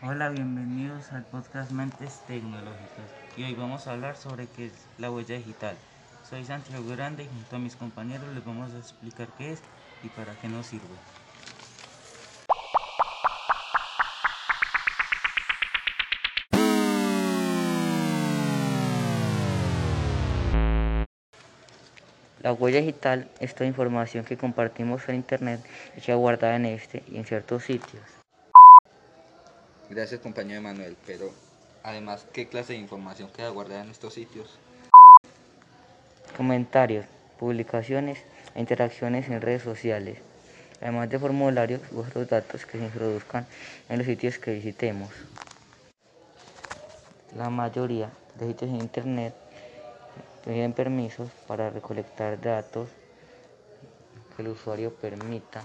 Hola, bienvenidos al podcast Mentes Tecnológicas y hoy vamos a hablar sobre qué es la huella digital. Soy Santiago Grande y junto a mis compañeros les vamos a explicar qué es y para qué nos sirve. La huella digital es toda información que compartimos en Internet y queda guardada en este y en ciertos sitios. Gracias compañero Emanuel, pero además, ¿qué clase de información queda guardada en estos sitios? Comentarios, publicaciones e interacciones en redes sociales, además de formularios u otros datos que se introduzcan en los sitios que visitemos. La mayoría de sitios en Internet tienen permisos para recolectar datos que el usuario permita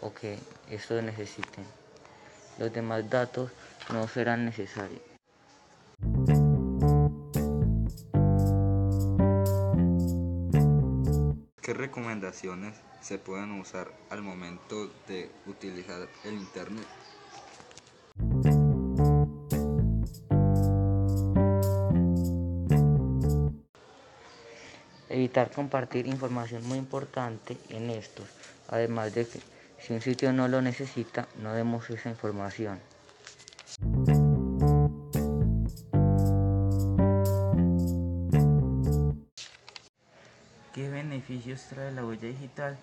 o que estos necesiten. Los demás datos no serán necesarios. ¿Qué recomendaciones se pueden usar al momento de utilizar el Internet? Evitar compartir información muy importante en estos, además de que si un sitio no lo necesita, no demos esa información. ¿Qué beneficios trae la huella digital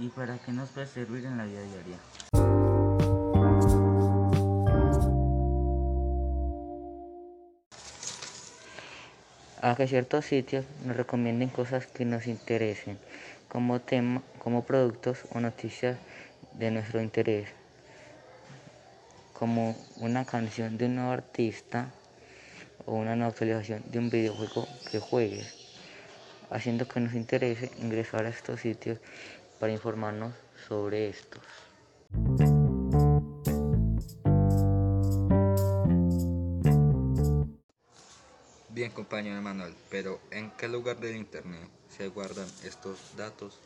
y para qué nos puede servir en la vida diaria? A que ciertos sitios nos recomienden cosas que nos interesen, como tema, como productos o noticias de nuestro interés, como una canción de un nuevo artista o una nueva actualización de un videojuego que juegues, haciendo que nos interese ingresar a estos sitios para informarnos sobre estos. Bien compañero Emanuel, pero ¿en qué lugar del Internet se guardan estos datos?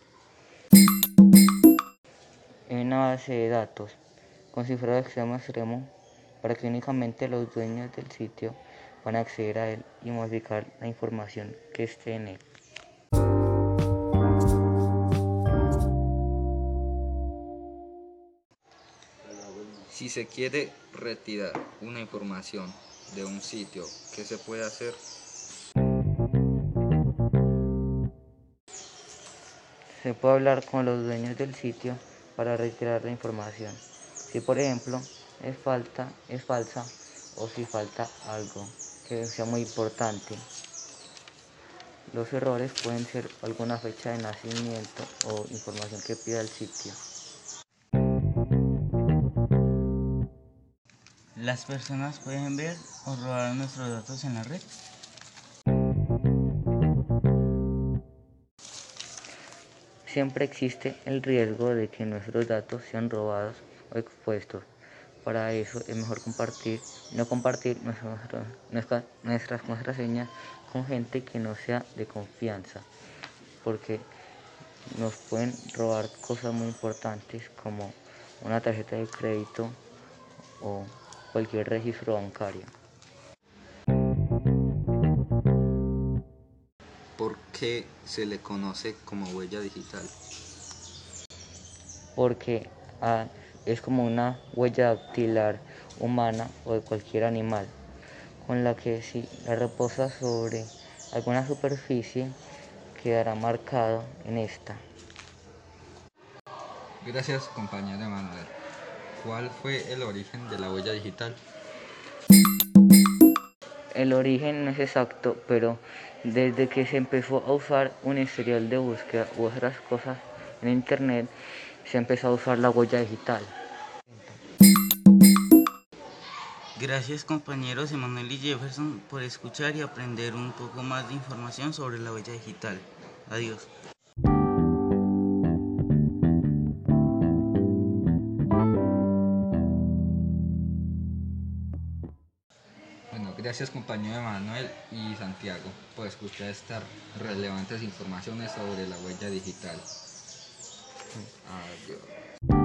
En una base de datos con cifrado de extremo a extremo para que únicamente los dueños del sitio van a acceder a él y modificar la información que esté en él. Si se quiere retirar una información de un sitio, ¿qué se puede hacer? Se puede hablar con los dueños del sitio para retirar la información. Si por ejemplo es falta, es falsa o si falta algo que sea muy importante. Los errores pueden ser alguna fecha de nacimiento o información que pida el sitio. ¿Las personas pueden ver o robar nuestros datos en la red? Siempre existe el riesgo de que nuestros datos sean robados expuestos. Para eso es mejor compartir, no compartir nuestras, nuestras contraseñas con gente que no sea de confianza, porque nos pueden robar cosas muy importantes como una tarjeta de crédito o cualquier registro bancario. ¿Por qué se le conoce como huella digital? Porque ah, es como una huella dactilar humana o de cualquier animal, con la que si la reposa sobre alguna superficie quedará marcado en esta. Gracias compañero Manuel. ¿Cuál fue el origen de la huella digital? El origen no es exacto, pero desde que se empezó a usar un historial de búsqueda u otras cosas en Internet, se empezó a usar la huella digital. Gracias compañeros Emanuel y Jefferson por escuchar y aprender un poco más de información sobre la huella digital. Adiós. Bueno, gracias compañero Emanuel y Santiago por escuchar estas relevantes informaciones sobre la huella digital. Adiós.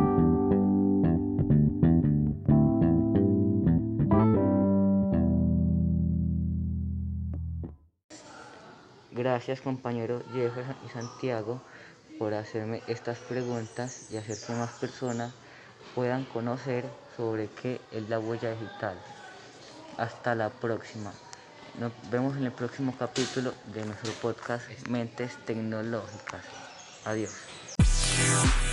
Gracias compañero Jefferson y Santiago por hacerme estas preguntas y hacer que más personas puedan conocer sobre qué es la huella digital. Hasta la próxima. Nos vemos en el próximo capítulo de nuestro podcast Mentes Tecnológicas. Adiós.